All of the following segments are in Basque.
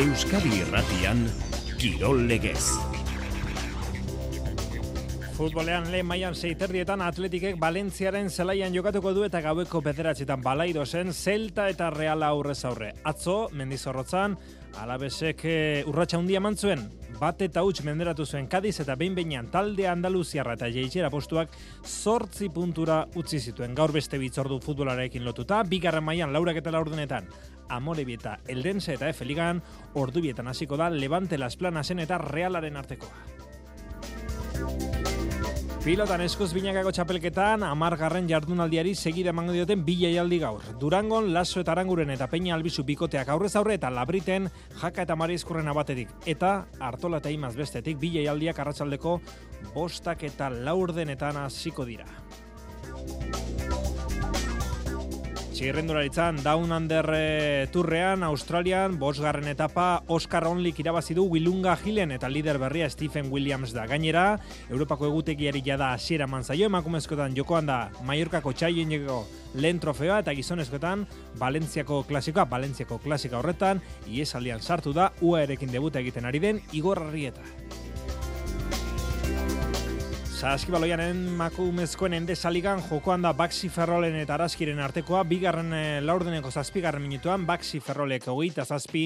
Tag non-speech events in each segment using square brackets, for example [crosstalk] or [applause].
Euskadi Irratian Kirol Legez. Futbolean lehen mailan seiterdietan atletikek Valentziaren zelaian jokatuko du eta gaueko bederatzetan balaido zen Zelta eta Reala aurrez aurre. Atzo, mendizorrotzan, alabesek e, urratxa hundia mantzuen, bat eta huts menderatu zuen Kadiz eta behin behinean talde Andaluziarra eta jeitxera postuak sortzi puntura utzi zituen. Gaur beste bitzordu futbolarekin lotuta, bigarren mailan laurak eta laurdenetan Amorebieta, Eldense eta Efeligan, ordubietan hasiko da Levante Las Planasen eta Realaren artekoa. Pilotan eskuz binakako txapelketan, amargarren jardunaldiari segida emango dioten bi jaialdi gaur. Durangon, Laso eta Aranguren eta Peña Albizu bikoteak aurrez aurre eta Labriten, Jaka eta Marizkurren abatetik. Eta, Artola eta Imaz bestetik, bi jaialdiak arratsaldeko bostak eta laurdenetan hasiko dira. Txirrendularitzan, Down Under e, turrean, Australian, bosgarren etapa, Oscar Onlik irabazi du Wilunga Hilen eta lider berria Stephen Williams da. Gainera, Europako egutegiari jada asiera manzaio emakumezkotan jokoan da Mallorcako txaien lehen trofeoa eta gizonezkoetan Valentziako klasikoa, Valentziako klasika horretan, iesaldian sartu da, UA erekin debuta egiten ari den, Igor Arrieta. Saskibaloianen makumezkoen ende saligan jokoan da Baxi Ferrolen eta Araskiren artekoa, bigarren e, laurdeneko zazpigarren minutuan Baxi Ferrolek hogeita zazpi,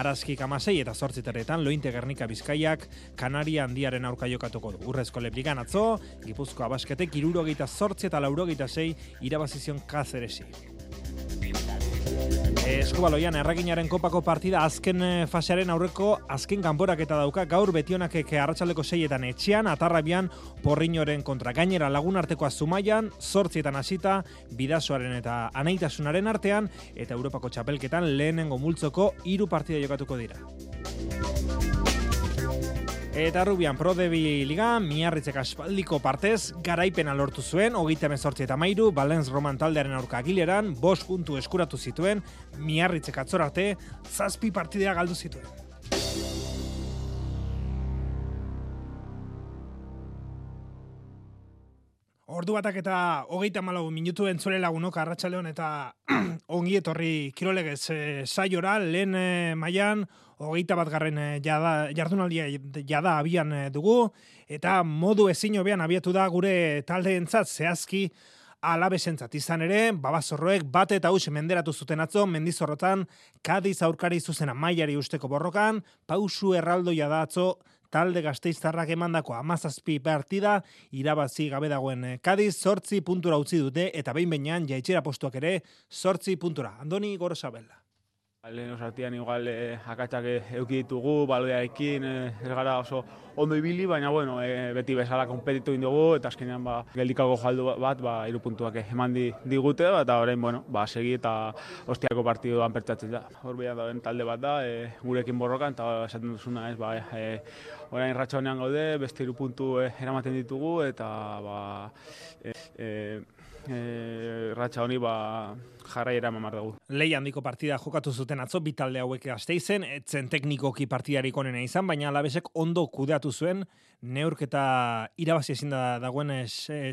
Araski kamasei eta zortziterretan lointe gernika bizkaiak Kanaria handiaren aurka jokatuko du. Urrezko lepligan atzo, Gipuzkoa basketek irurogeita zortzi eta laurogeita zei irabazizion kazeresi. Eskubaloian erraginaren kopako partida azken eh, fasearen aurreko azken kanborak eta dauka gaur betionak arratsaldeko seietan etxean, atarrabian porriñoren kontra gainera lagun artekoa zumaian, sortzietan hasita, bidazoaren eta anaitasunaren artean, eta Europako txapelketan lehenengo multzoko hiru partida jokatuko dira. Eta Rubian Pro Debi Liga, miarritzek aspaldiko partez, garaipena lortu zuen, hogeita mezortzi eta mairu, Balenz Roman taldearen aurka gileran, bos puntu eskuratu zituen, miarritzek atzorarte, zazpi partidea galdu zituen. Ordu batak eta hogeita malau minutu entzule lagunok arratsaldeon eta [clears throat] ongi etorri kirolegez e, saiora, lehen e, maian, hogeita bat garren eh, jada, jardunaldia jada abian eh, dugu, eta modu ezin hobean abiatu da gure taldeentzat zehazki alabesentzat. Izan ere, babazorroek bat eta huxe menderatu zuten atzo, mendizorrotan, kadiz aurkari zuzena mailari usteko borrokan, pausu erraldoia da atzo, talde gazteiztarrak emandako amazazpi partida, irabazi gabe dagoen eh, Kadiz, sortzi puntura utzi dute, eta behin behinean jaitxera postuak ere, sortzi puntura. Andoni Gorosabela. Lehen osartian igual eh, akatsak euki ditugu, baloia ekin, eh, ez gara oso ondo ibili, baina bueno, eh, beti bezala kompetitu dugu eta azkenean ba, geldikago jaldu bat, ba, iru puntuak eman di, digute, eta orain, bueno, ba, segi eta ostiako partiduan pertsatzen da. Hor da, talde bat da, e, gurekin borrokan, eta esaten duzuna ez, ba, e, orain ratxa honean gaude, beste iru puntu e, eramaten ditugu, eta ba, e, e, e, ratxa honi ba, jarraiera mamar dugu. Lei handiko partida jokatu zuten atzo, bitalde hauek aste izen, etzen teknikoki partidarik onena izan, baina alabesek ondo kudeatu zuen, neurketa irabazi ezin da dagoen eh,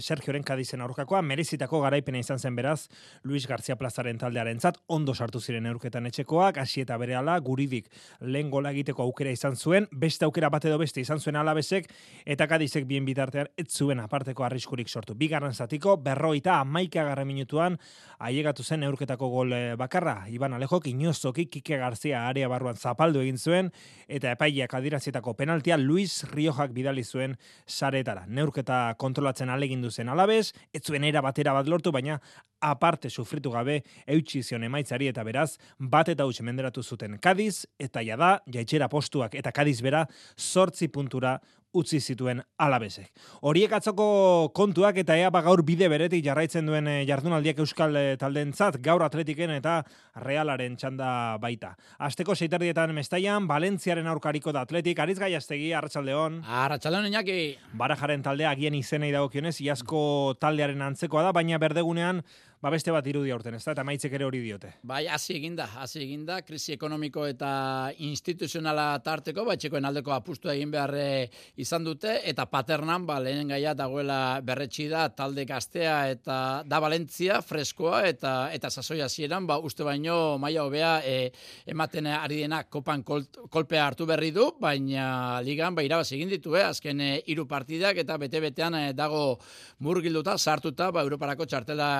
Sergioren kadizen aurkakoa, merezitako garaipena izan zen beraz, Luis García Plazaren taldearen zat, ondo sartu ziren neurketan etxekoak, hasi eta bere ala, guridik lehen gola egiteko aukera izan zuen, beste aukera bat edo beste izan zuen alabesek, eta kadizek bien bitartean, ez zuen aparteko arriskurik sortu. Bigarren zatiko, berroita amaika garra minutuan, aiegatu zen neurketako gol eh, bakarra, Iban Alejok, inozoki, Kike Garzia area barruan zapaldu egin zuen, eta epaileak adirazietako penaltia, Luis Riojak bidal bidali zuen saretara. Neurketa kontrolatzen alegindu zen alabez, ez zuen era batera bat lortu, baina aparte sufritu gabe eutxi zion emaitzari eta beraz, bat eta huts menderatu zuten Kadiz, eta jada, jaitxera postuak eta Kadiz bera, sortzi puntura utzi zituen alabezek. Horiek atzoko kontuak eta ea ba gaur bide beretik jarraitzen duen eh, jardunaldiak euskal eh, taldentzat gaur atletiken eta realaren txanda baita. Asteko seiterdietan mestaian, Valentziaren aurkariko da atletik, aritz gai astegi, Arratxaldeon. Arratxaldeon, inaki. Barajaren taldea agien izenei dagokionez, iazko taldearen antzekoa da, baina berdegunean ba beste bat irudi aurten, ezta? Eta maitzek ere hori diote. Bai, hasi eginda, hasi eginda, krisi ekonomiko eta instituzionala tarteko, ba, txekoen aldeko apustu egin beharre izan dute, eta paternan, ba, lehenen gaia dagoela berretxi da, talde gaztea eta da Valentzia, freskoa, eta eta sasoi hasieran ba, uste baino maila hobea e, ematen ari dena kopan kolpea hartu berri du, baina ligan, ba, irabaz egin ditu, eh? azken e, hiru partidak, eta bete-betean e, dago murgilduta, sartuta, ba, Europarako txartela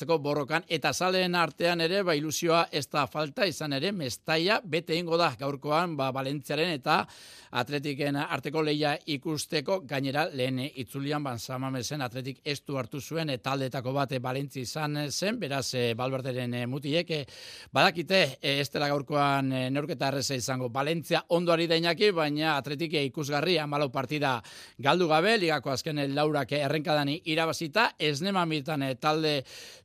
eskuratzeko borrokan, eta zaleen artean ere, ba, ilusioa ez da falta, izan ere, mestaia, bete ingo da gaurkoan, ba, Valentziaren eta atletiken arteko leia ikusteko, gainera, lehen itzulian, ban, samamesen atletik ez du hartu zuen, eta taldetako bate Valentzi izan zen, beraz, e, Balberderen mutiek, e, badakite, e, ez dela gaurkoan e, neurketa erreza izango, Valentzia ondoari dainaki, baina atletik ikusgarri, amalau partida galdu gabe, ligako azken laurak errenkadani irabazita, ez nemamitan talde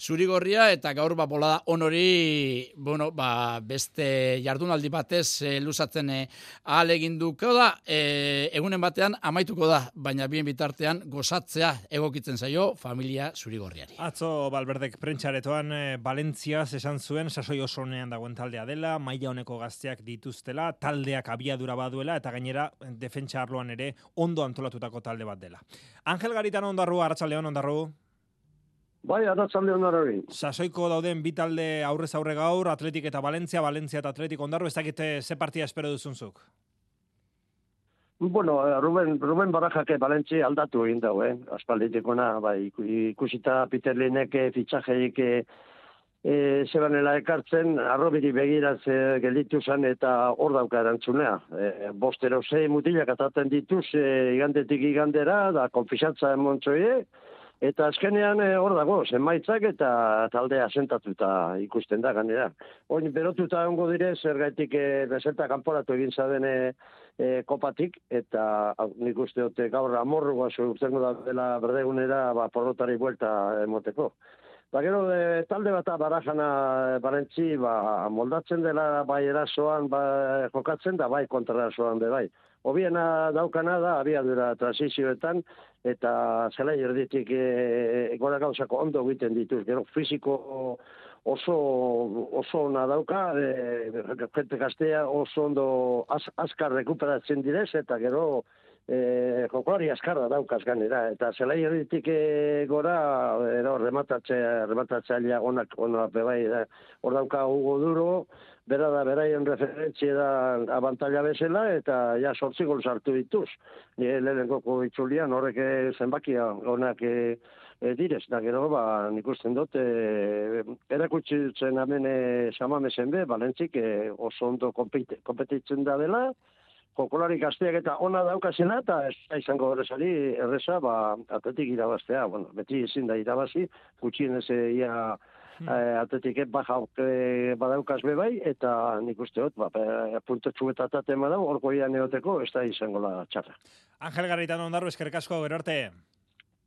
zurigorria, eta gaur ba bolada onori, bueno, ba, beste jardunaldi batez e, luzatzen e, aleginduko da, e, egunen batean amaituko da, baina bien bitartean gozatzea egokitzen zaio familia zurigorriari. Atzo Balberdek prentxaretoan e, Valentzia esan zuen sasoi oso honean dagoen taldea dela, maila honeko gazteak dituztela, taldeak abiadura baduela eta gainera defentsa arloan ere ondo antolatutako talde bat dela. Angel Garitan ondarru, Arratsaldeon ondarru. Bai, arratzalde ondarri. Sasoiko dauden bi talde aurrez aurre gaur, Atletik eta Valentzia, Valentzia eta Atletik ondarru, ez dakite ze partia espero duzunzuk? Bueno, eh, Ruben, Ruben Barajake Valentzia aldatu egin dago, eh? Aspalditekona, bai, ikusita Peter Lineke fitxajeik e, zebanela ekartzen, arrobiri begiratze gelditu zen eta hor dauka erantzunea. E, bostero zei mutilak ataten dituz e, igandetik igandera, da konfisatza emontzoie, Eta azkenean eh, hor dago, zenbaitzak eta taldea sentatuta ikusten da ganera. Oin berotuta ongo dire, zer gaitik e, bezelta kanporatu egin zaden e, kopatik, eta nik uste dute gaur amorru guazu urtengo da dela berdegunera ba, porrotari buelta emoteko. Ba, gero, talde bat barajana barentzi, ba, moldatzen dela bai erasoan ba, jokatzen da, bai kontrarasoan de bai. Obiena daukana da, abiadura transizioetan, eta zela erditik e, gora gauzako ondo egiten dituz. Gero fiziko oso oso ona dauka, e, jente gaztea oso ondo az, azkar rekuperatzen direz, eta gero e, jokoari askarra daukaz ganera. Eta zela erditik e, gora, ero, rematatzea, rematatzailea onak, onak bebai, hor dauka Hugo Duro, bera da beraien referentzia da abantalla bezala eta ja sortzi gol sartu dituz. Ni lehenengo itzulian horrek zenbakia onak e, e, direz, da gero ba nik usten dut e, erakutsi zen hemen samamesen be, balentzik e, oso ondo kompetitzen da dela, jokolari gazteak eta ona daukazena, eta ez izango horrezari erreza, ba, atletik irabaztea, bueno, beti ezin da irabazi, gutxien ez ia hmm. eh, atletik baja eh, badaukaz bebai, eta nik uste hot, ba, punto txubeta tatema da, orko neoteko, ez da izango la txarra. Angel Garritan ondarro, eskerrik asko, gerarte.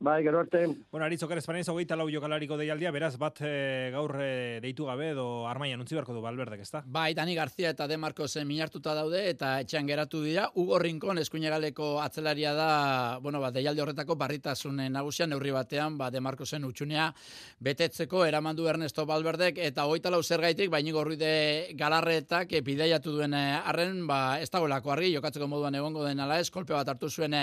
Bai, gero arte. Bueno, aritzo kare espanez, hogeita lau jokalariko deialdia, beraz, bat e, gaur e, deitu gabe, edo armaia nuntzi barko du balberdek, ezta? Bai, Dani Garzia eta De Marcosen minartuta daude, eta etxean geratu dira. Hugo Rincon, eskuinegaleko atzelaria da, bueno, ba, deialdi horretako barritasun nagusian, neurri batean, ba, De Marcosen utxunea betetzeko, eramandu Ernesto Balberdek, eta hogeita lau zer gaitik, baini gorruide galarretak, epideiatu duen eh, arren, ba, ez dagoelako argi, jokatzeko moduan egongo den ala ez, kolpe bat hartu zuen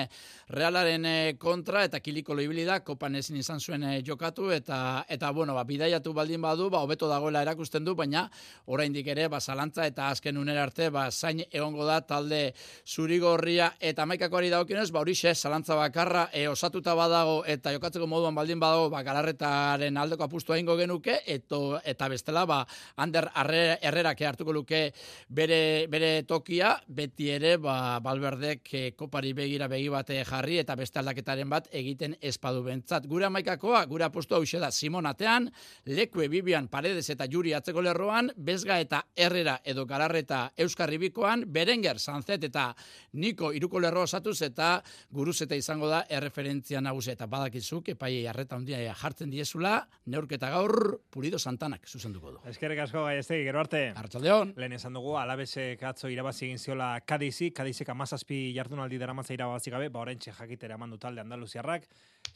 realaren kontra, eta kiliko ibili da, kopan ezin izan zuen eh, jokatu, eta, eta bueno, ba, bidaiatu baldin badu, ba, hobeto dagoela erakusten du, baina oraindik ere, ba, zalantza eta azken unera arte, ba, zain egongo da talde zurigorria. Eta maikakoari daukionez, ba, horixe, zalantza bakarra, e, osatuta badago, eta jokatzeko moduan baldin badago, ba, galarretaren aldeko apustu egingo genuke, eto, eta bestela, ba, ander herrerak hartuko luke bere, bere tokia, beti ere, ba, balberdek e, kopari begira begi bate jarri, eta beste aldaketaren bat egiten ez espadu bentzat. Gure amaikakoa, gure apostu hau da Simon Atean, Lekue Bibian Paredes eta Juri atzeko lerroan, Bezga eta Herrera edo Galarreta Euskarribikoan, Berenger, Sanzet eta Niko iruko lerro osatuz eta guruz eta izango da erreferentzia nagusia eta badakizuk epai arreta handia jartzen diezula, neurketa gaur Pulido Santanak zuzenduko du. Eskerrik asko gai gero arte. Arratsaldeon. Lehen esan dugu alabesek atzo irabazi egin ziola Kadizi, Kadizek 17 jardunaldi daramatza irabazi gabe, ba oraintxe jakitera mandu talde Andaluziarrak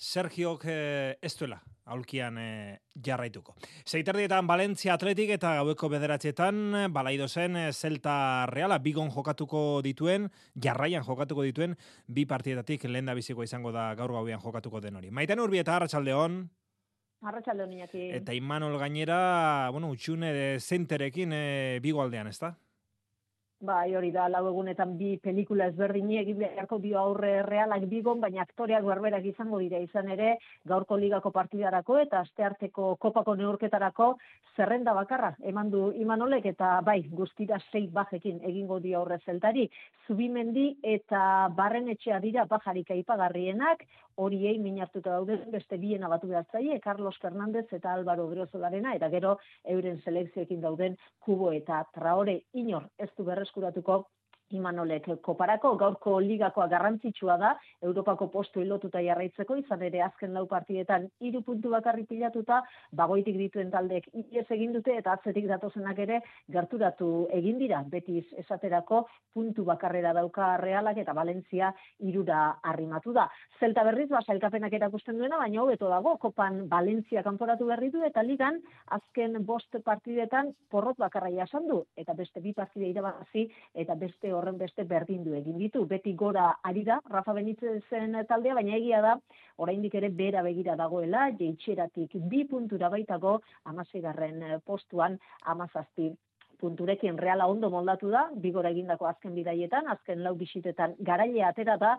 Sergiok eh, ez duela aulkian eh, jarraituko. Zeiterdietan Valentzia Atletik eta gaueko bederatzetan balaido zen eh, Celta Reala bigon jokatuko dituen, jarraian jokatuko dituen, bi partietatik lehen da biziko izango da gaur gauean jokatuko den hori. Maiten urbi eta Arratxaldeon. Arratxaldeon. Eta Imanol gainera, bueno, utxune de zenterekin e, bigo aldean, ez da? Bai, hori da, lau egunetan bi pelikula ezberdini egin beharko dio aurre realak bigon, baina aktoreak berberak izango dira izan ere, gaurko ligako partidarako eta astearteko kopako neurketarako zerrenda bakarra, eman du imanolek eta bai, guztira sei bajekin egingo dio aurre zeltari, zubimendi eta barren etxea dira bajarik aipagarrienak, horiei minartuta daude beste biena batu behar zaie, Carlos Fernández eta Álvaro Griozolarena, eta gero euren selekzioekin dauden kubo eta traore inor ez du berrez eskuratuko Imanolek koparako gaurko ligakoa garrantzitsua da Europako postu ilotuta jarraitzeko izan ere azken lau partidetan hiru puntu bakarri pilatuta bagoitik dituen taldek ies egin dute eta atzetik datozenak ere gerturatu egin dira. Betiz esaterako puntu bakarrera dauka Realak eta Valentzia irura arrimatu da. Zelta berriz ba sailkapenak erakusten duena baina hobeto dago kopan Valentzia kanporatu berri du eta ligan azken bost partidetan porrot bakarra jasan du eta beste bi partide irabazi eta beste horren beste berdindu egin ditu. Beti gora ari da, Rafa Benitzen taldea, baina egia da, oraindik ere bera begira dagoela, jeitxeratik bi puntura baitago, amasegarren eh, postuan, amazazpi punturekin. Reala ondo moldatu da, bigora egindako azken bidaietan, azken lau bisitetan garaile atera da,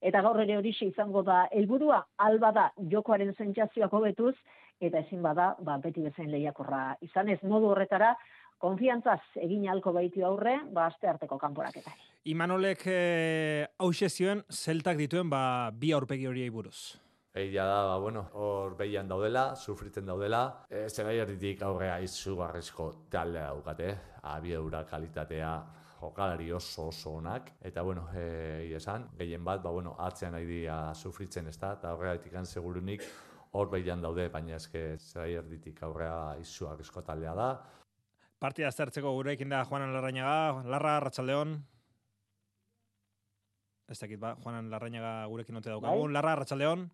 eta gaur ere hori izango da helburua. Alba da jokoaren zentzazioak hobetuz, eta ezin bada, ba, beti bezain lehiakorra izan. Ez modu horretara, konfiantzaz egin alko baitu aurre, ba, aste arteko kanporaketan. Imanolek eh, zioen, zeltak dituen ba, bi aurpegi horiei buruz. Egia da, ba, bueno, hor behian daudela, sufritzen daudela. E, Zer erditik aurrea izugarrizko taldea daukate, abiedura kalitatea, jokalari oso oso onak. Eta, bueno, e, esan, gehien bat, ba, bueno, atzean nahi dira sufritzen ez da, eta horregatik segurunik hor behian daude, baina eske zer erditik aurrea izugarrizko taldea da. Partida zertzeko gurekin da Juanan Larrañaga. Larra, Ratxaldeon. Ez dakit, ba, Juanan Larrañaga gurekin note daukagun. Bai? Larra, Ratxaldeon.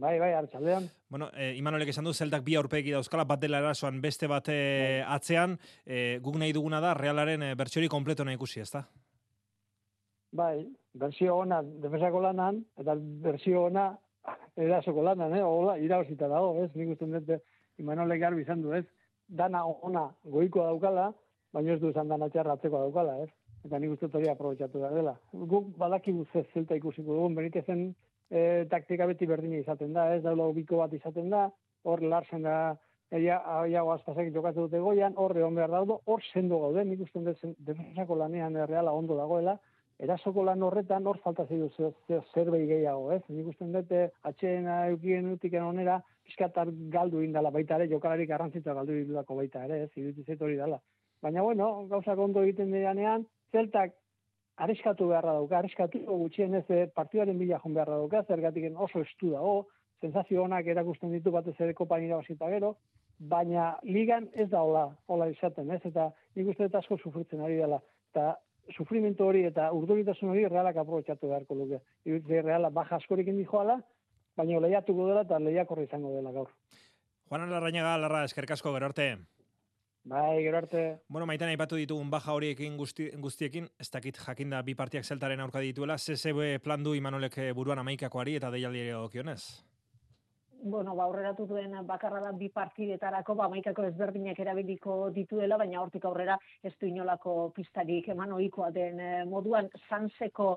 Bai, bai, Ratxaldeon. Bueno, eh, Imanolek esan du, zeltak bi aurpegi dauzkala, bat dela erasoan beste bat eh, bai. atzean. Eh, guk nahi duguna da, realaren eh, bertxori kompleto nahi ikusi, ez da? Bai, berzio ona defensako lanan, eta berzio ona erasoko lanan, eh? Ola, irauzita dago, ez? Nik uste dut, Imanolek garbi izan du, ez? Dana ona goikoa daukala, baina ez du esan dana txarratzeko daukala, ez? Eta nik uste hori aprobetsatu da dela. Guk badaki guzez zelta ikusiko dugun, benitezen e, taktika beti berdina izaten da, ez daula ubiko bat izaten da, hor larsen da, eia, aia guazpazak jokatu dute goian, hor egon behar daudo, hor sendo gaude, nik uste defensako lanean erreala ondo dagoela, erasoko lan horretan hor falta zeidu zerbait gehiago, ez? Nik uste dute atxeen eukien utiken onera, pizkatar galdu indala baita ere, jokalarik garrantzitsua galdu indalako baita ere, ez, iruditzen hori dela. Baina bueno, gauza ondo egiten dianean, zeltak areskatu beharra dauka, areskatu gutxien ez eh, partiduaren bila joan beharra dauka, zergatik oso estu dago, sensazio onak erakusten ditu batez ere kopan irabazita gero, baina ligan ez da hola, hola izaten, ez, eta nik uste eta asko sufritzen ari dela, eta sufrimentu hori eta urduritasun hori realak aprobetsatu beharko luke. Iruditzen reala baja askorik indi joala, baina lehiatuko dela eta lehiakorra izango dela gaur. Juan Larrañaga, Larra, eskerkasko gero arte. Bai, gero arte. Bueno, maitan aipatu ditugun baja horiekin guzti, guztiekin, ez dakit jakinda bi partiak zeltaren aurka dituela, CCB plan du imanolek buruan amaikakoari eta deialdi okionez? Bueno, ba, aurreratu duen bakarra da bi partidetarako, ba, maikako ezberdinak erabiliko dituela, baina hortik aurrera ez du inolako pistarik eman ohikoa den eh, moduan, zanseko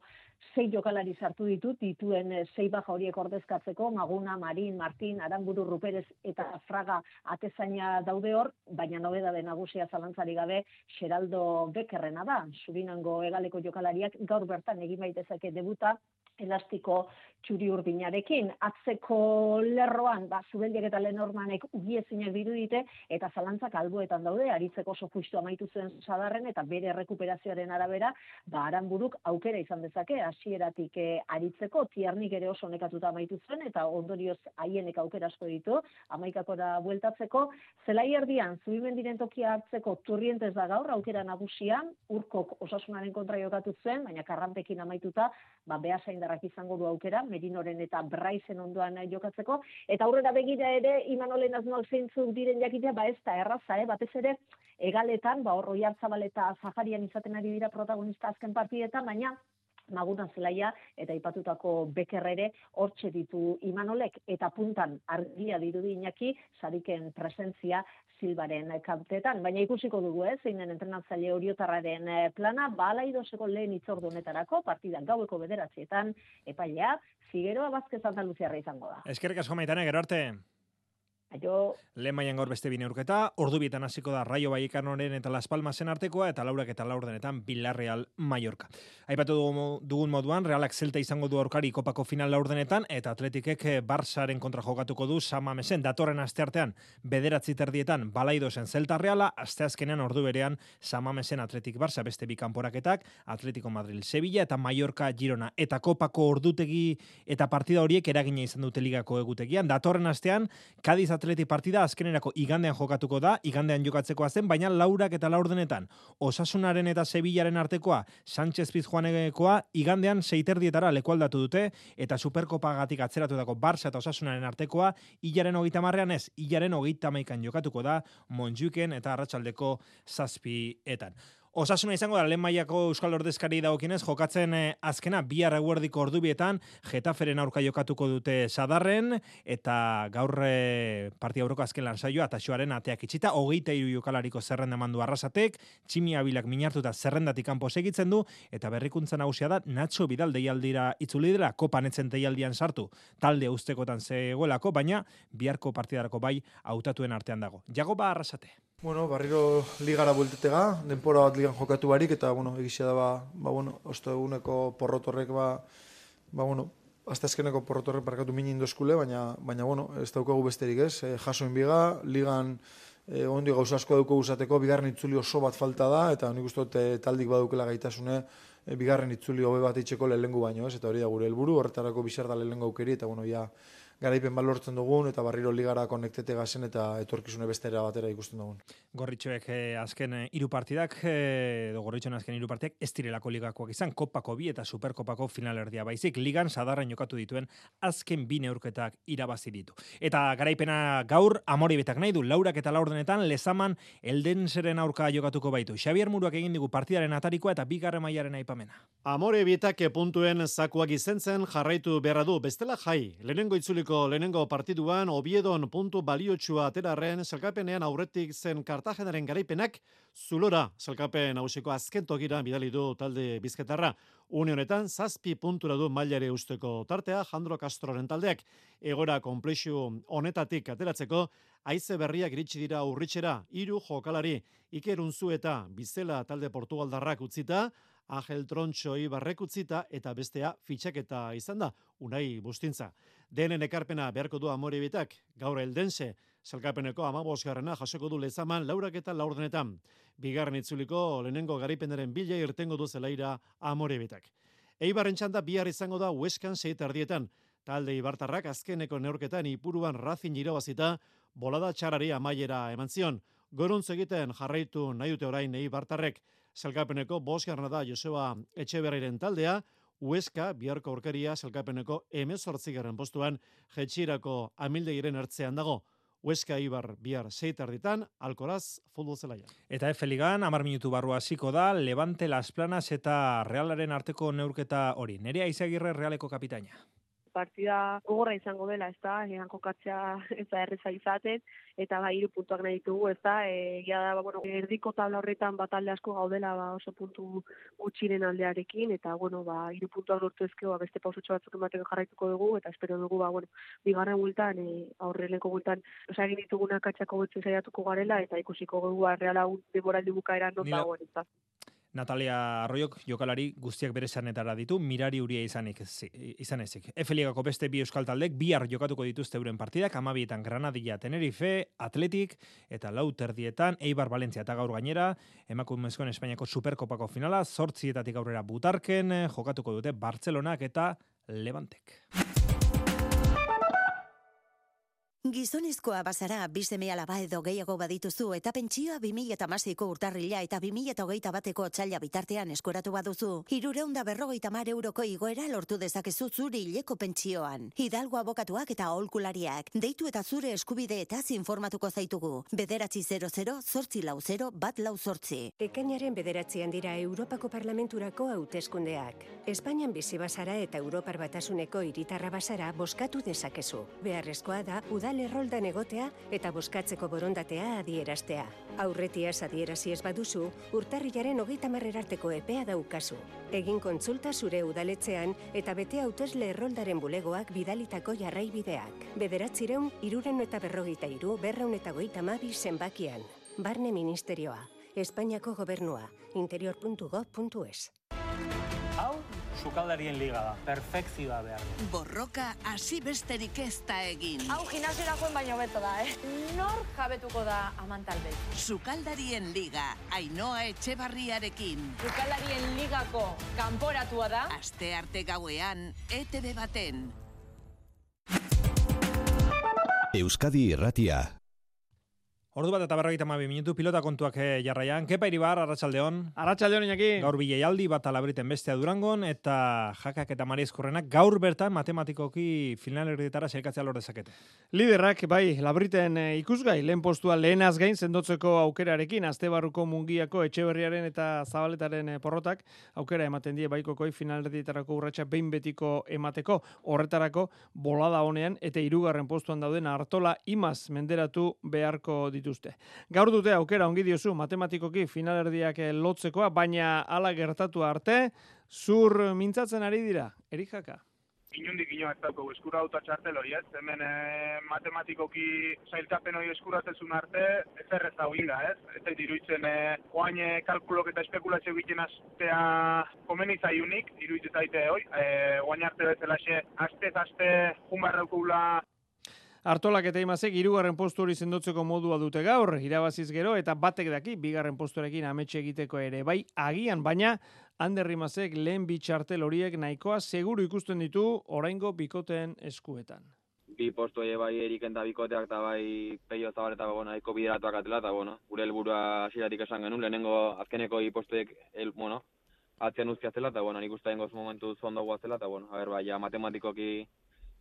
sei jokalari sartu ditu, dituen eh, sei baja horiek ordezkatzeko, Maguna, Marin, Martin, Aramburu, Ruperez eta Fraga atezaina daude hor, baina nobeda de nagusia zalantzari gabe, Xeraldo Bekerrena da, subinango egaleko jokalariak gaur bertan egin baitezake debuta, elastiko txuri urdinarekin. Atzeko lerroan, ba, zubeldiak eta lenormanek ugiezinak dirudite, eta zalantzak alboetan daude, aritzeko oso justu amaitu zuen sadarren, eta bere rekuperazioaren arabera, ba, aranburuk aukera izan dezake, hasieratik eh, aritzeko, tiarnik ere oso nekatuta amaitu zuen, eta ondorioz haienek aukera asko ditu, amaikakora bueltatzeko, zelai erdian, zubimendiren tokia hartzeko turrientez da gaur, aukera nagusian, urkok osasunaren kontra jokatu zuen, baina karrantekin amaituta, ba, behasain Alexanderrak izango du aukera, Merinoren eta Braizen ondoan jokatzeko, eta aurrera begira ere, Imanolen aznal zeintzuk diren jakitea, ba ez da erraza, eh? batez ere, egaletan, ba hor Oiartzabal eta Zaharian izaten ari dira protagonista azken partidetan, baina Maguna zelaia eta ipatutako bekerrere hortxe ditu Imanolek eta puntan argia dirudi inaki sariken presentzia Silbaren kantetan, baina ikusiko dugu ez, zeinen entrenatzaile oriotarraren eh, plana, bala idoseko lehen itzordu honetarako, partida gaueko bederatzietan, epailea, Figueroa Bazkez Andaluziarra izango da. Eskerrik asko maitane, gero arte. Aio. Lehen gaur beste bine urketa, ordu bietan hasiko da Raio Vallecanoren eta Las Palmasen artekoa, eta laurak eta laurdenetan Villarreal Mallorca. Aipatu dugun moduan, Realak Zelta izango du aurkari kopako final laurdenetan, eta Atletikek Barsaren kontra jokatuko du Samamesen, datorren asteartean, bederatzi terdietan, balaidosen Zelta Reala, asteazkenean ordu berean Samamesen Atletik Barsa beste bi kanporaketak, Atletico Madrid Sevilla eta Mallorca Girona, eta kopako ordutegi eta partida horiek eragina izan dute ligako egutegian, datorren astean, Kadiz atleti partida azkenerako igandean jokatuko da, igandean jokatzekoa zen, baina laurak eta laurdenetan osasunaren eta Sevillaren artekoa Sánchez Pizjuanekoa igandean seiterdietara lekualdatu dute eta superkopagatik atzeratu dako Barça eta osasunaren artekoa hilaren hogeita marrean ez, hilaren hogeita maikan jokatuko da Montjuken eta Arratsaldeko zazpietan. Osasuna izango da lehen mailako Euskal Ordezkari dagokienez jokatzen eh, azkena bihar eguerdiko ordubietan Getaferen aurka jokatuko dute Sadarren eta gaur eh, partia aurroko azken lan saioa Taxoaren ateak itxita 23 jokalariko zerrenda mandu arrasatek Tximi Abilak minartuta zerrendatik kanpo segitzen du eta berrikuntza nagusia da Nacho Vidal deialdira itzuli dela kopan etzen deialdian sartu talde ustekotan zegoelako baina biharko partidarako bai hautatuen artean dago. Jagoba arrasate Bueno, barriro ligara bueltetega, denpora bat ligan jokatu barik, eta, bueno, egizia da, ba, ba bueno, osto eguneko porrotorrek, ba, ba, bueno, azte azkeneko porrotorrek parkatu mini indozkule, baina, baina, bueno, ez daukagu besterik ez, e, jaso inbiga, ligan e, ondi gauza asko dauko guzateko, bigarren itzuli oso bat falta da, eta nik uste e, taldik badukela gaitasune, e, bigarren itzuli hobe bat itxeko lehengu baino, ez, eta hori da gure helburu, horretarako bizar da lehengu aukeri, eta, bueno, ja, garaipen balortzen dugun eta barriro ligara konektete gazen eta etorkizune bestera batera ikusten dugun. Gorritxoek eh, azken eh, hiru partidak, eh, do gorritxoen azken hiru partidak ez direlako ligakoak izan, kopako bi eta superkopako finalerdia baizik, ligan sadarren jokatu dituen azken bi neurketak irabazi ditu. Eta garaipena gaur, amori betak nahi du, laurak eta laurdenetan, lezaman elden zeren aurka jokatuko baitu. Xavier Muruak egin digu partidaren atarikoa eta bigarren mailaren aipamena. Amore bietak puntuen zakuak izentzen jarraitu beharra du, bestela jai, lehenengo itzulik lehenengo partiduan Obiedon puntu baliotsua aterarren zelkapenean aurretik zen Kartagenaren garaipenak zulora. Zelkapen hausiko azken togira bidali du talde bizketarra. Unionetan zazpi puntura du mailare usteko tartea Jandro Castroren taldeak. Egora konplexu honetatik ateratzeko haize berriak iritsi dira urritxera. Hiru jokalari ikerunzu eta bizela talde Portugaldarrak utzita Angel Trontxo Ibarrek utzita eta bestea fitxaketa izan da, unai bustintza. Denen ekarpena beharko du amore bitak, gaur eldense, salkapeneko amabos garrana jasoko du lezaman laurak eta laurdenetan. Bigarren itzuliko lehenengo garipenaren bila irtengo du zelaira amore bitak. Eibarren txanda bihar izango da hueskan seita ardietan. Talde Ibartarrak azkeneko neurketan ipuruan razin irabazita, bolada txarari amaiera eman zion. Goruntz egiten jarraitu nahi dute orain Eibartarrek. Zelkapeneko bosgarna da Joseba Etxeberriren taldea, Ueska, biharko aurkaria, zelkapeneko emezortzigaren postuan, jetxirako amildegiren ertzean dago. Ueska Ibar bihar seitarditan, alkoraz, futbol zelaia. Eta Efe Ligan, amar minutu barru hasiko da, Levante Las Planas eta Realaren arteko neurketa hori. Nerea Izagirre Realeko kapitaina partida gogorra izango dela, ez da, egan kokatzea [laughs] ez da erreza izaten, eta ba, iru puntuak nahi ditugu, ez da, e, da, ba, bueno, erdiko tabla horretan bat alde asko gaudela ba, oso puntu gutxiren aldearekin, eta, bueno, ba, iru puntuak lortu ezkeo, ba, beste pausutxo batzuk ematen jarraituko dugu, eta espero dugu, ba, bueno, bigarren gultan, e, aurrelenko gultan, osa egin ditugunak katxako betzen zaiatuko garela, eta ikusiko dugu, ba, reala un demoraldi bukaeran nota Nila... ez da. Natalia Arroyok jokalari guztiak bere zanetara ditu, mirari uria izanik, izan ezik. Efeligako beste bi euskal taldek bihar jokatuko dituzte euren partidak, amabietan Granadilla Tenerife, Atletik, eta lau terdietan, Eibar Valentzia eta gaur gainera, emakumezkoen Espainiako Superkopako finala, sortzietatik aurrera butarken, jokatuko dute Bartzelonak eta Levantek. Gizonezkoa bazara, bizeme alaba edo gehiago badituzu eta pentsioa 2008ko urtarrila eta 2008 bateko otxaila bitartean eskoratu baduzu, irureunda berrogeita mar euroko igoera lortu dezakezu zuri hileko pentsioan. Hidalgo abokatuak eta aholkulariak, deitu eta zure eskubide eta informatuko zaitugu. Bederatzi 00, zortzi lau 0, bat lau zortzi. Ekainaren bederatzean dira Europako Parlamenturako hauteskundeak. Espainian bizi bazara eta Europar batasuneko hiritarra bazara boskatu dezakezu. Beharrezkoa da, udal erroldan egotea eta boskatzeko borondatea adieraztea. Aurretiaz adierazi ez baduzu, urtarrilaren hogeita marrerarteko epea daukazu. Egin kontsulta zure udaletzean eta bete hautesle erroldaren bulegoak bidalitako jarraibideak. Bederatzireun, iruren eta berrogeita iru, berraun eta goita mabi zenbakian. Barne Ministerioa, Espainiako Gobernua, interior.gov.es. Sukaldarien liga da, perfekzioa behar du. Borroka hasi besterik ez da egin. Hau gimnasiora joan baino beto da, eh? Nor jabetuko da amantalde? Sukaldarien liga, Ainhoa Etxebarriarekin. Sukaldarien ligako kanporatua da. Aste arte gauean, ETV baten. Euskadi Irratia. Ordu bat eta berrogeita mabi minutu pilota kontuak eh, jarraian. Kepa iribar, Arratxaldeon. Arratxaldeon, Iñaki. Gaur bileialdi bat alabriten bestea durangon, eta jakak eta mariezkorrenak gaur bertan matematikoki finalerdietara zelkatzea lor dezakete. Liderrak, bai, labriten eh, ikusgai, lehen postua lehenaz gain sendotzeko aukerarekin, azte barruko mungiako etxeberriaren eta zabaletaren eh, porrotak, aukera ematen die baikokoi finalerdietarako urratxa behin betiko emateko, horretarako bolada honean, eta hirugarren postuan dauden hartola imaz menderatu beharko ditu dituzte. Gaur dute aukera ongi diozu matematikoki finalerdiak lotzekoa, baina hala gertatu arte, zur mintzatzen ari dira, erijaka? inundik ino ez dauko eskura auta txartel hori ez, hemen e, matematikoki zailkapen hori eskuratzen arte, ez errez hau inda ez, ez zait iruditzen e, oain e, kalkulok eta espekulazio egiten astea komeni zaiunik, iruditzen zaite hoi, e, oain arte bezala aste aste jumbar daukula Artolak eta imazek irugarren postu hori zendotzeko modua dute gaur, irabaziz gero, eta batek daki, bigarren posturekin ametxe egiteko ere, bai, agian, baina, Ander Rimazek lehen bitxartel horiek nahikoa seguru ikusten ditu oraingo bikoteen eskuetan. Bi postu ere bai eriken da bikoteak eta bai peio zabar eta bueno, nahiko bideratuak atela, eta bueno, gure helburua hasieratik esan genuen, lehenengo azkeneko bi el, bueno, atzen uzkia zela, eta bueno, nik uste dengoz momentu zondo guazela, eta bueno, a ber, bai, ja, matematikoki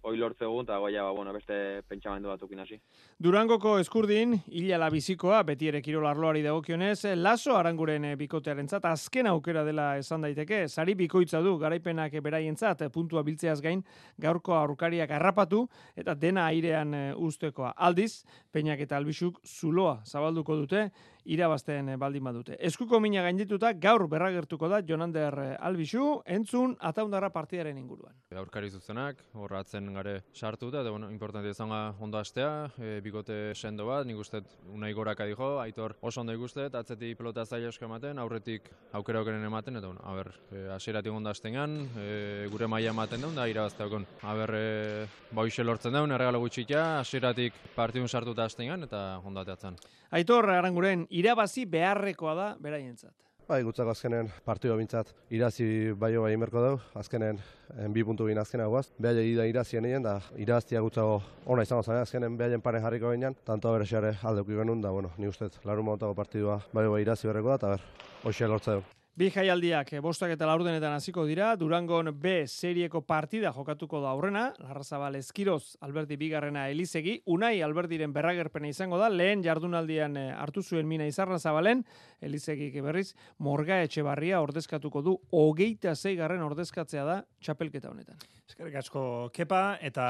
hoi lortzegu eta goia ba, bueno, beste pentsamendu batukin hasi. Durangoko eskurdin, hilala bizikoa, beti ere kirol arloari dagokionez, laso aranguren eh, bikotearen zat, azken aukera dela esan daiteke, sari bikoitza du garaipenak beraien zat, puntua biltzeaz gain, gaurko aurkariak harrapatu eta dena airean eh, ustekoa. Aldiz, peinak eta albisuk zuloa zabalduko dute, irabazten eh, baldin badute. Eskuko mina gaindituta gaur berragertuko da Jonander Albisu, entzun ataundarra partidaren inguruan. Aurkari zuzenak, horratzen gare sartu eta bueno, importante izan ondo astea, e, bikote sendo bat, nik uste unai goraka dijo, aitor oso ondo ikuste, atzetik pelota zaila esko ematen, aurretik aukera okeren ematen, eta bueno, a ber, e, aseratik ondo e, gure maila ematen duen, da irabazte okon. A ber, e, bauxe lortzen duen, erregalo gutxitia, aseratik partidun sartuta astengan, eta ondo ateatzen. Aitor, aranguren, irabazi beharrekoa da, beraientzat. Bai, gutzako azkenen partido bintzat irazi bai bai inberko dugu, azkenen en, bi puntu bin azkena guaz. Behaile ida irazien egin, da iraztia gutzago ona izango zane, azkenen behaien paren jarriko ginen, tanto bere xare aldeuki genuen, da, bueno, ni ustez, larun montago partidua bai bai irazi berreko da, eta ber, hoxe lortza dugu. Bi jaialdiak eh, bostak eta laurdenetan hasiko dira, Durangon B serieko partida jokatuko da aurrena, Larrazabal Eskiroz Alberti Bigarrena Elizegi, Unai Albertiren berragerpena izango da, lehen jardunaldian eh, hartu zuen mina izarra zabalen, Elizegi berriz, Morga Etxebarria ordezkatuko du, hogeita zeigarren ordezkatzea da txapelketa honetan. Eskerrik asko kepa eta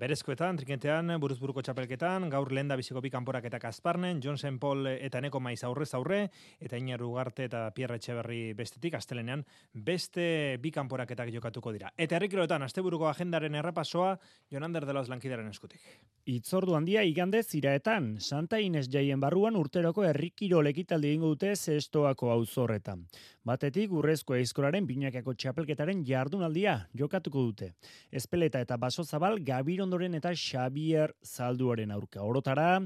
berezkoetan, trikentean, buruzburuko txapelketan, gaur lehen da biziko bi kanporaketak azparnen, Johnson Paul eta Eneko Maiz aurrez aurre, eta Iñar Ugarte eta Pierre Etxeberri bestetik, astelenean, beste bi kanporaketak jokatuko dira. Eta herrikiroetan, asteburuko agendaren errapasoa, Jonander de los Lankidaren eskutik. Itzordu handia igande ziraetan, Santa Ines jaien barruan urteroko herrikiro lekitaldi ingo dute zestoako auzorretan. Batetik urrezko eizkoraren binakako txapelketaren jardunaldia jokatuko dute. Espeleta eta baso zabal Gabirondoren eta Xavier Zalduaren aurka. Orotara,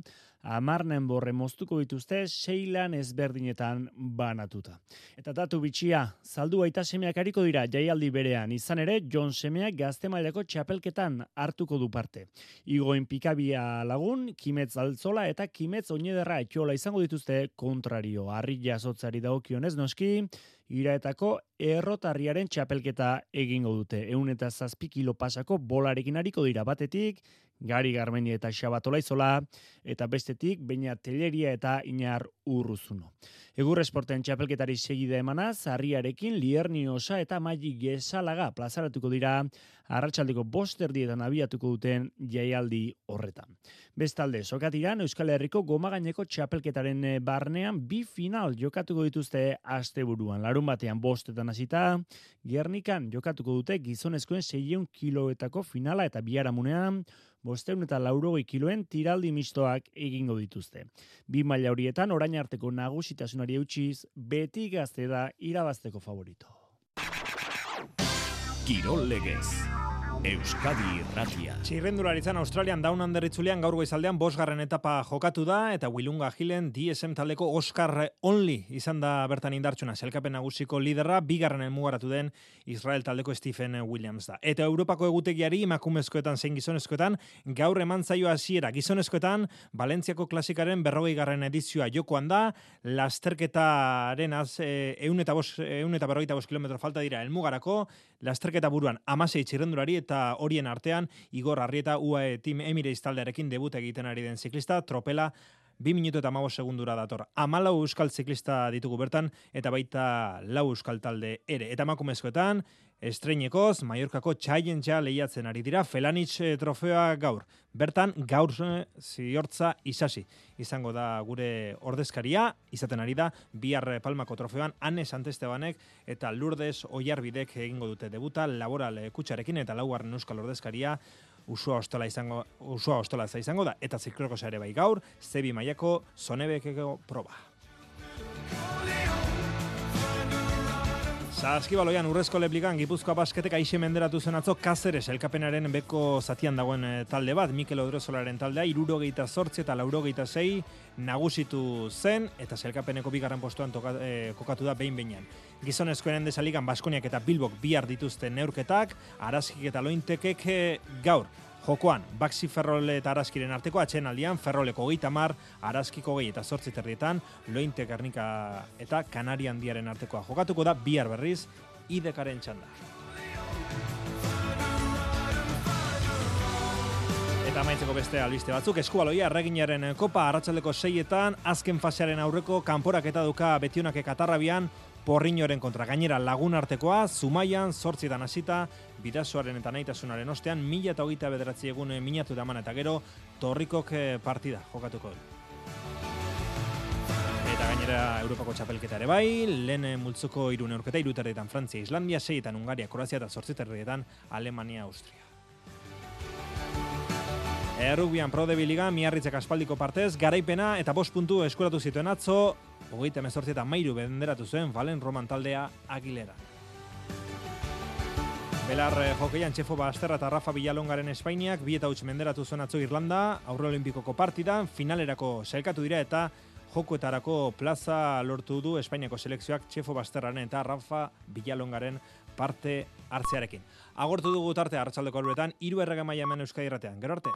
amarnen borre moztuko dituzte seilan ezberdinetan banatuta. Eta datu bitxia, saldu aita semeak hariko dira jaialdi berean, izan ere John Semeak gazte mailako txapelketan hartuko du parte. Igoen pikabia lagun, kimetz altzola eta kimetz oinederra etxola izango dituzte kontrario. Arri jasotzari daukionez noski, iraetako errotarriaren txapelketa egingo dute. Eun eta zazpi kilo pasako bolarekin hariko dira batetik, Gari Garmeni eta Xabatola izola, eta bestetik, baina teleria eta inar urruzuno. Egur esporten txapelketari segide emanaz, harriarekin lierni osa eta maili gesalaga plazaratuko dira, arratsaldeko bosterdietan abiatuko duten jaialdi horretan. Bestalde, sokatiran Euskal Herriko gomagaineko txapelketaren eh, barnean bi final jokatuko dituzte asteburuan. Larun batean bostetan hasita, Gernikan jokatuko dute gizonezkoen 600 kiloetako finala eta biharamunean bosteun eta laurogei kiloen tiraldi mistoak egingo dituzte. Bi maila horietan orain arteko nagusitasunari eutxiz, beti gazte da irabazteko favorito. Kirol legez. Euskadi Irratia. Txirrendularitzan Australian Down Under itzulean gaur goizaldean bosgarren etapa jokatu da eta Wilunga Gilen DSM taldeko Oscar Only izan da bertan indartsuna selkapen nagusiko liderra bigarren mugaratu den Israel taldeko Stephen Williams da. Eta Europako egutegiari emakumezkoetan zein gizonezkoetan gaur eman zaio hasiera gizonezkoetan Valentziako klasikaren berrogei garren edizioa jokoan da lasterketaren az eun eta, bos, eun eta berrogeita bos kilometro falta dira elmugarako lasterketa buruan amasei txirrendulari eta horien artean Igor Arrieta UAE Team Emirates taldearekin debut egiten ari den ziklista tropela bi minutu eta mago segundura dator. Amalau euskal ziklista ditugu bertan, eta baita lau euskal talde ere. Eta makumezkoetan, estreinekoz, Mallorcako txaientxa lehiatzen ari dira, Felanitz eh, trofeoa gaur. Bertan, gaur eh, ziortza isasi. Izango da gure ordezkaria, izaten ari da, bihar palmako trofeoan, Anne Santestebanek eta Lourdes Oiarbidek egingo dute debuta, laboral kutsarekin eta laugarren euskal ordezkaria, usua ostola izango usua ostola izango da eta zikloko ere bai gaur zebi mailako sonebekeko proba Saskibaloian urrezko leplikan Gipuzkoa basketek aixe menderatu zen atzo Kazeres elkapenaren beko zatian dagoen eh, talde bat Mikel Odrezolaren taldea irurogeita sortzi eta laurogeita zei nagusitu zen eta zelkapeneko bigarren postuan toka, eh, kokatu da behin behinean. Gizonezkoen desaligan Baskoniak eta Bilbok bihar dituzte neurketak, arazkik eta lointekek eh, gaur Jokoan, Baxi Ferrole eta Araskiren arteko atxen aldian, Ferroleko gehi tamar, Araskiko gehi eta sortzi terrietan, Lointe Garnika eta Kanarian diaren artekoa jokatuko da, bihar berriz, idekaren txanda. Eta maitzeko beste albiste batzuk, eskubaloia erreginaren kopa arratsaldeko seietan, azken fasearen aurreko kanporak eta duka betionake katarrabian, porriñoren kontra gainera lagun artekoa, Zumaian, sortzietan hasita, bidazoaren eta nahitasunaren ostean, mila eta hogeita bederatzi egun eh, minatu daman eta gero, torrikok eh, partida jokatuko du. Eta gainera Europako txapelketa ere bai, lehen eh, multzoko irun eurketa, iruterrietan Frantzia, Islandia, seietan Ungaria, Kroazia eta sortziterrietan Alemania, Austria. Errubian Pro de Biliga, miarritzek aspaldiko partez, garaipena eta bost puntu eskuratu zituen atzo, hogeita emezortzi eta mairu benderatu zuen Valen Roman taldea Agilera. Belar eh, jokeian txefo Basterra eta Rafa Villalongaren Espainiak, bi eta menderatu zuen atzo Irlanda, aurre olimpikoko partidan, finalerako selkatu dira eta jokoetarako plaza lortu du Espainiako selekzioak txefo Basterraren eta Rafa Villalongaren parte hartzearekin. Agortu dugu tarte hartzaldeko albetan, iru errega maia hemen Euskadi Gero arte.